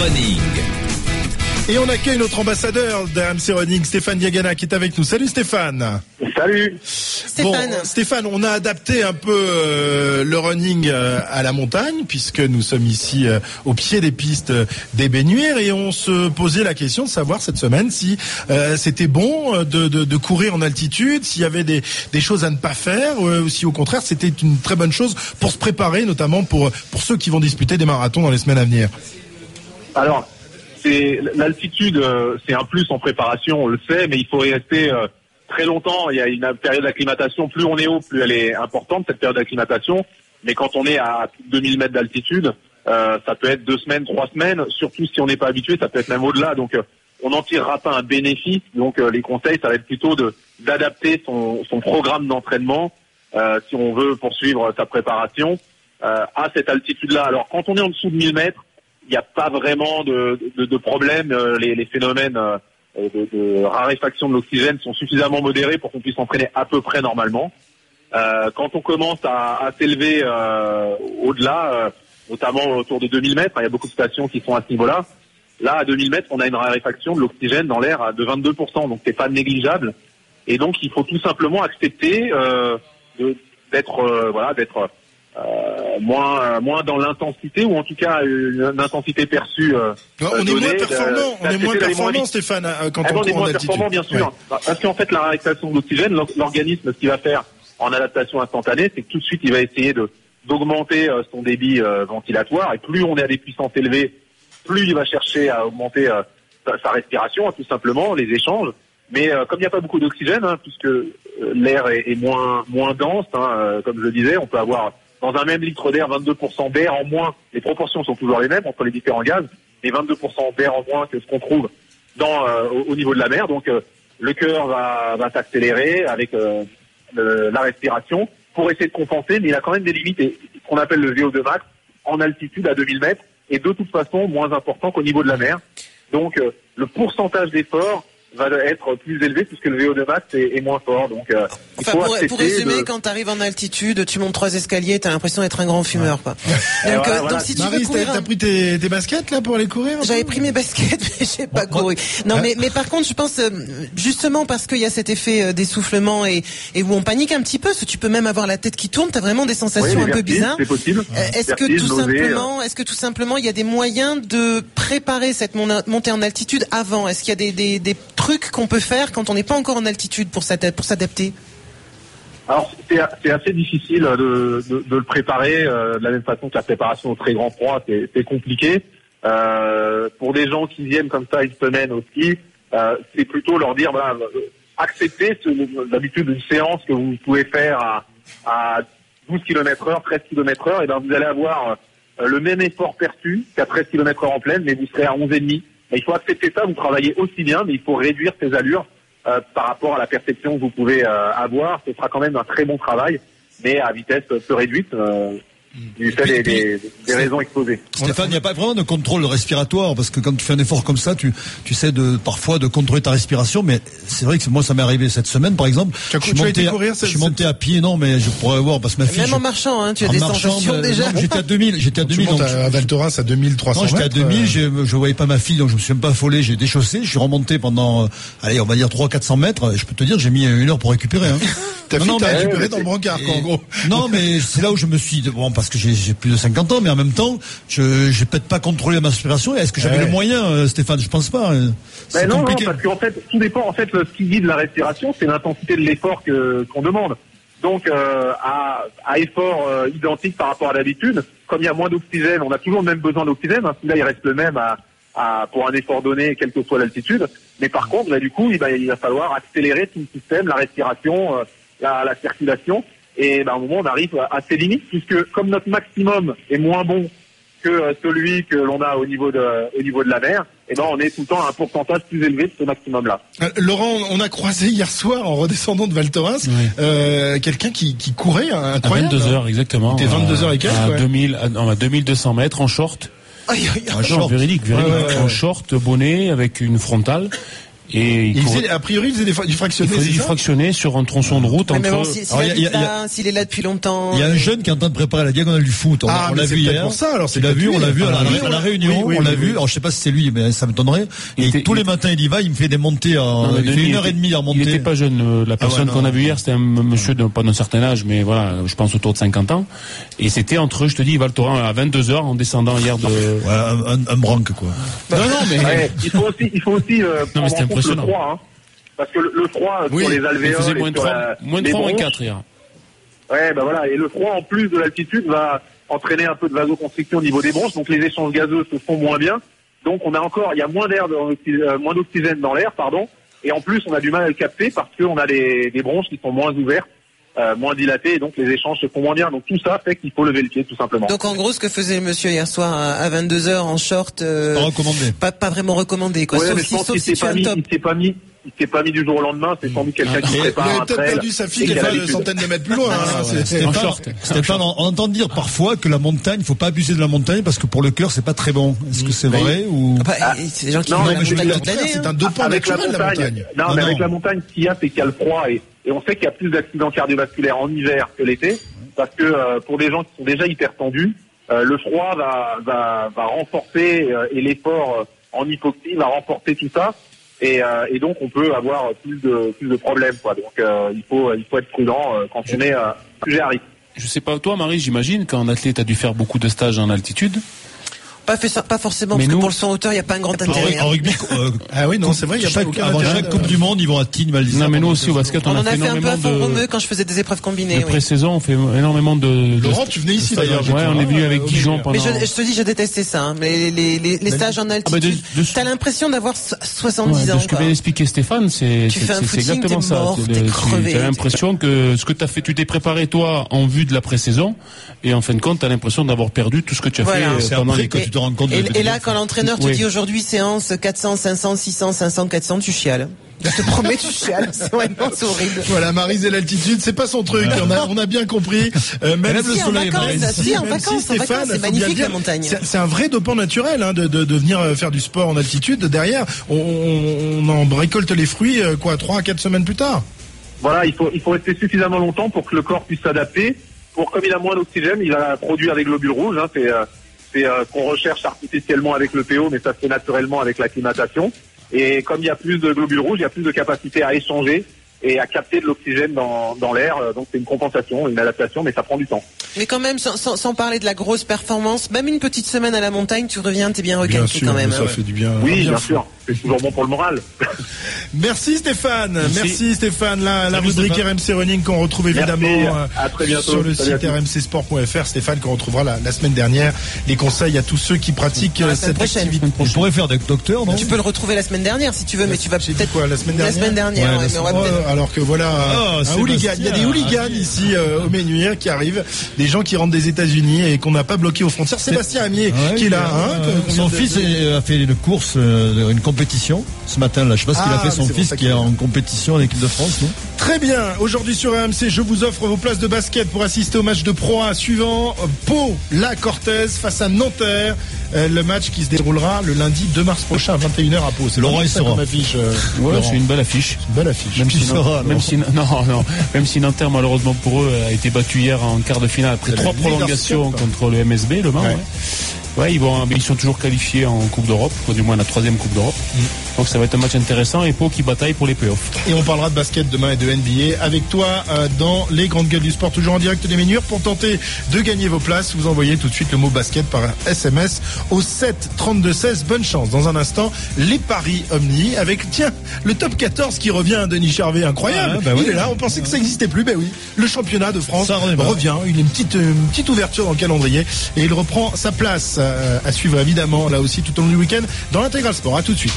Running. Et on accueille notre ambassadeur d'RMC Running, Stéphane Diagana, qui est avec nous. Salut Stéphane. Salut. Stéphane. Bon, Stéphane, on a adapté un peu euh, le running euh, à la montagne, puisque nous sommes ici euh, au pied des pistes des Bénuires, et on se posait la question de savoir cette semaine si c'était bon de, de, de, courir en altitude, s'il y avait des, des, choses à ne pas faire, ou si au contraire c'était une très bonne chose pour se préparer, notamment pour, pour ceux qui vont disputer des marathons dans les semaines à venir. Alors, c'est l'altitude, euh, c'est un plus en préparation, on le sait, mais il faut y rester euh, très longtemps. Il y a une période d'acclimatation. Plus on est haut, plus elle est importante cette période d'acclimatation. Mais quand on est à 2000 mètres d'altitude, euh, ça peut être deux semaines, trois semaines. Surtout si on n'est pas habitué, ça peut être même au-delà. Donc on n'en tirera pas un bénéfice. Donc les conseils, ça va être plutôt de d'adapter son, son programme d'entraînement si on veut poursuivre sa préparation à cette altitude-là. Alors quand on est en dessous de 1000 mètres il n'y a pas vraiment de, de, de problème. Euh, les, les phénomènes euh, de, de, raréfaction de l'oxygène sont suffisamment modérés pour qu'on puisse s'entraîner à peu près normalement. Euh, quand on commence à, à s'élever euh, au-delà, euh, notamment autour de 2000 mètres, il y a beaucoup de stations qui sont à ce niveau-là. Là, à 2000 mètres, on a une raréfaction de l'oxygène dans l'air de 22%, donc c'est pas négligeable. Et donc, il faut tout simplement accepter d'être voilà, d'être euh, moins moins dans l'intensité ou en tout cas une, intensité perçue. Euh, on, est moins performant, on est moins performant, Stéphane, euh, quand ah, on, on est moins performant, bien sûr, parce qu'en fait la réactation d'oxygène, l'organisme, ce qu'il va faire en adaptation instantanée, c'est que tout de suite il va essayer de d'augmenter son débit ventilatoire et plus on est à des puissances élevées, plus il va chercher à augmenter sa, respiration, tout simplement, les échanges. Mais comme il n'y a pas beaucoup d'oxygène, hein, puisque l'air est, est, moins moins dense, hein, comme je le disais, on peut avoir dans un même litre d'air, 22% d'air en moins. Les proportions sont toujours les mêmes entre les différents gaz, mais 22% d'air en moins que ce qu'on trouve dans, euh, au, niveau de la mer. Donc euh, le cœur va, va s'accélérer avec euh, la respiration pour essayer de compenser, mais il a quand même des limites, ce qu'on appelle le VO2 max, en altitude à 2000 mètres, et de toute façon moins important qu'au niveau de la mer. Donc le pourcentage d'effort va être plus élevé puisque le VO2 max est, est moins fort. Donc, euh, enfin, pour, pour, résumer, quand tu arrives en altitude, tu montes trois escaliers, tu as l'impression d'être un grand fumeur. Quoi. Donc, euh, donc, si tu Marie, veux courir, t'as pris tes, tes, baskets là pour aller courir J'avais pris mes baskets, mais j'ai pas couru. Non, mais, mais par contre, je pense euh, justement parce qu'il y a cet effet d'essoufflement et, et où on panique un petit peu, parce que tu peux même avoir la tête qui tourne, tu as vraiment des sensations oui, un peu bizarres. C'est possible. est-ce que tout simplement, est-ce que tout simplement, il y a des moyens de préparer cette montée en altitude avant? Est-ce qu'il y a des, des, des trucs qu'on peut faire quand on n'est pas encore en altitude pour s'adapter alors c'est assez difficile de, le préparer euh, de la même façon que la préparation au très grand froid, c'est compliqué. Euh, pour des gens qui viennent comme ça une semaine au ski, euh, c'est plutôt leur dire voilà, acceptez d'habitude une séance que vous pouvez faire à, à 12 km heure, 13 km heure, et ben vous allez avoir le même effort perçu qu'à 13 km heure en pleine, mais vous serez à 11,5 il faut accepter ça, vous travaillez aussi bien, mais il faut réduire ces allures euh, par rapport à la perception que vous pouvez euh, avoir. Ce sera quand même un très bon travail, mais à vitesse peu réduite. Euh, du fait des, raisons exposées. Stéphane, il n'y a pas vraiment de contrôle respiratoire parce que quand tu fais un effort comme ça, tu, tu sais de parfois de contrôler ta respiration, mais c'est vrai que moi ça m'est arrivé cette semaine par exemple. Tu as, je suis monté, courir, je suis monté à pied, non, mais je pourrais voir parce que ma fille. Même en marchant, hein, tu as des sensations déjà. J'étais à 2000, j'étais à 2000. Tu à Val Thorens à 2300 Non, j'étais à 2000, je, je voyais pas ma fille, donc je me suis même pas affolé, j'ai déchaussé, je suis remonté pendant, euh, allez, on va dire 300-400 mètres. Je peux te dire, j'ai mis une heure pour récupérer. Hein. Ta fille t'a récupéré dans le brancard, en gros. Non, mais c'est là où je me suis, bon, parce que j'ai plus de 50 ans, mais en même temps, je j'ai peut-être pas contrôlé ma respiration. Est-ce que j'avais le moyen, euh, Stéphane? Je pense pas. Hein. Ben non, non, parce qu'en fait, tout dépend. En fait, ce qui guide la respiration, c'est l'intensité de l'effort qu'on demande. Donc, euh, à, à effort euh, identique par rapport à l'habitude, comme il y a moins d'oxygène, on a toujours le même besoin d'oxygène. Hein, là, il reste le même à, à, pour un effort donné, quelle que soit l'altitude. Mais par contre, là, du coup, il va, il va falloir accélérer tout le système, la respiration, euh, la, la circulation. Et ben, au moment, on arrive à ses limites, puisque comme notre maximum est moins bon que euh, celui que l'on a au niveau de, au niveau de la mer, et ben on est tout le temps à un pourcentage plus élevé de ce maximum-là. Euh, Laurent, on a croisé hier soir en redescendant de Val Thorens euh, quelqu'un qui, qui courait incroyable. À 22 heures exactement. C'était 22 heures et quelques. À, ouais. 2000, à, 2200 mètres en short. Aïe, aïe, un short, véridique, véridique. En short, bonnet avec une frontale Et il faisait, a priori, il faisait des, du fractionné. Il faisait du fractionné sur un tronçon de route. Mais entre... s'il si, est là depuis longtemps. Il y a un jeune qui est en train de préparer la diagonale du foot. On, ah, on l'a vu hier. Pour ça, alors c'est l'a vu, on l'a vu à la, réunion, on l'a vu. Alors je sais pas si c'est lui, mais ça m'étonnerait. Et tous les matins il y va, il me fait des montées. En, il fait une heure et demie à remonter. Il était pas jeune. Euh, la ah personne qu'on a vu hier, c'était un monsieur de pas d'un certain âge, mais voilà, je pense autour de 50 ans. Et c'était entre, je te dis, Val Thorens à 22 h en descendant hier de. Un, branque quoi. Non non mais. il faut aussi, il faut aussi. Euh, non mais c'était impressionnant. Hein. Parce que le, froid oui, sur les alvéoles. Il faisait moins de 3, moins de 3, moins 4 hier. Ouais, ben voilà. Et le froid, en plus de l'altitude, va entraîner un peu de vasoconstriction au niveau des bronches. Donc les échanges gazeux se font moins bien. Donc on a encore, il y a moins d'air, euh, moins d'oxygène dans l'air, pardon. Et en plus, on a du mal à le capter parce qu'on a des, des bronches qui sont moins ouvertes. Euh, moins dilatées et donc les échanges se font moins bien. Donc tout ça fait qu'il faut lever le pied tout simplement. Donc en gros ce que faisait le monsieur hier soir à 22h en short euh, pas recommandé. Pas, pas vraiment recommandé quoi. Ouais, sauf mais je pense qu'il s'est pas, il pas mis il s'est pas mis du jour au lendemain, c'est sans doute quelqu'un qui prépare Il a peut-être perdu sa fille qui a une centaine de mètres plus loin. Hein, Stéphane, on entend dire parfois que la montagne, il faut pas abuser de la montagne parce que pour le cœur, c'est pas très bon. Est-ce que c'est vrai ou ah bah, C'est des gens qui non, mais je C'est un dopant naturel la montagne. Non, mais avec la montagne, ce qu'il y a, c'est qu'il y a le froid et, et on sait qu'il y a plus d'accidents cardiovasculaires en hiver que l'été parce que euh, pour des gens qui sont déjà hyper tendus, euh, le froid va, va, va renforcer euh, et l'effort en hypoxie va renforcer tout ça. Et, euh, et, donc on peut avoir plus de plus de problèmes quoi. Donc euh, il faut il faut être prudent euh, quand on est sujet à risque. Je sais pas toi Marie, j'imagine qu'en athlète a dû faire beaucoup de stages en altitude. Pas, fait ça, pas forcément, parce que pour le son hauteur, il n'y a pas un grand intérêt. En, rugby, euh, ah oui, non, c'est vrai, il y a pas Avant chaque Coupe du Monde, ils vont à Tignes, Val Non, mais nous aussi au basket, on, on a, fait, fait un peu à de... quand je faisais des épreuves combinées. De pré-saison, on fait énormément de. Laurent, tu venais ici d'ailleurs. Ouais, on est venu avec Dijon pendant. Mais je, te dis, je détestais ça. Hein. Mais les, les, les stages en ah, altitude, t'as l'impression d'avoir 70 ans. Ce que vient d'expliquer Stéphane, c'est exactement ça. Tu as l'impression que ce que tu as fait, tu t'es préparé toi en vue de la pré-saison, et en fin de compte, tu as l'impression d'avoir perdu tout ce que tu as fait pendant les. Et là, quand l'entraîneur te dit aujourd'hui séance 400, 500, 600, 500, 400, tu chiales. Je te promets, tu chiales. C'est horrible. Voilà, Marise et l'altitude, c'est pas son truc. On a, on a bien compris. Euh, même si, le soleil. En vacances, si, en vacances, Stéphane, c'est magnifique la montagne. C'est un vrai dopant naturel hein, de, de, de, venir euh, faire du sport en altitude. Derrière, on, on en récolte les fruits euh, quoi, trois à quatre semaines plus tard. Voilà, il faut, il faut rester suffisamment longtemps pour que le corps puisse s'adapter. Pour comme il a moins d'oxygène, il va produire des globules rouges. Hein, c'est c'est euh, qu'on recherche artificiellement avec le PO, mais ça se fait naturellement avec l'acclimatation. Et comme il y a plus de globules rouges, il y a plus de capacité à échanger et à capter de l'oxygène dans, dans l'air. Euh, donc c'est une compensation, une adaptation, mais ça prend du temps. Mais quand même, sans, sans, parler de la grosse performance, même une petite semaine à la montagne, tu reviens, t'es bien recalqué quand même. Ça hein. fait du bien. Oui, bien, sûr. C'est toujours bon pour le moral. Merci Stéphane. Merci, Stéphane. La, la rubrique RMC Running qu'on retrouve évidemment euh, sur le site rmcsport.fr. Stéphane qu'on retrouvera la, la, semaine dernière. Les conseils à tous ceux qui pratiquent euh, cette prochaine. activité. On pourrait faire des docteurs, non Tu peux le retrouver la semaine dernière si tu veux, mais tu vas peut-être quoi la semaine dernière. La semaine dernière. alors que voilà, un hooligan. Il y a des hooligans ici au Ménuire qui arrivent, des gens qui rentrent des États-Unis et qu'on n'a pas bloqué aux frontières. Sébastien Amier qui est là. Hein, son fils a fait une course, euh, une compétition ce matin. Là, je sais pas ce qu'il a ah, fait son fils qui est en compétition en équipe de France. Très bien. Aujourd'hui sur AMC, je vous offre vos places de basket pour assister au match de Pro A suivant. Pau, la Cortez face à Nanterre. Euh, le match qui se déroulera le lundi 2 mars prochain à 21h à Pau. C'est Laurent, il sera. affiche. Euh, ouais, c'est une belle affiche. Une belle affiche. Même, si, même si, non, non, même si Nanterre, malheureusement pour eux, a été battu hier en quart de finale après trois prolongations contre le MSB, le Mans. Ouais, ils, vont, ils sont toujours qualifiés en Coupe d'Europe, du moins la troisième Coupe d'Europe. Mm. Donc ça va être un match intéressant et Pau qui bataille pour les playoffs. Et on parlera de basket demain et de NBA avec toi euh, dans les grandes gueules du sport, toujours en direct des Ménures. Pour tenter de gagner vos places, vous envoyez tout de suite le mot basket par SMS au 7 32 16. Bonne chance. Dans un instant, les paris Omni avec, tiens, le top 14 qui revient, Denis Charvet, incroyable. Ah, bah il est là, on pensait que ça n'existait plus. Ben oui, le championnat de France revient. Il a une petite, une petite ouverture dans le calendrier et il reprend sa place. Euh, à suivre évidemment là aussi tout au long du week-end dans l'intégral sport. À tout de suite.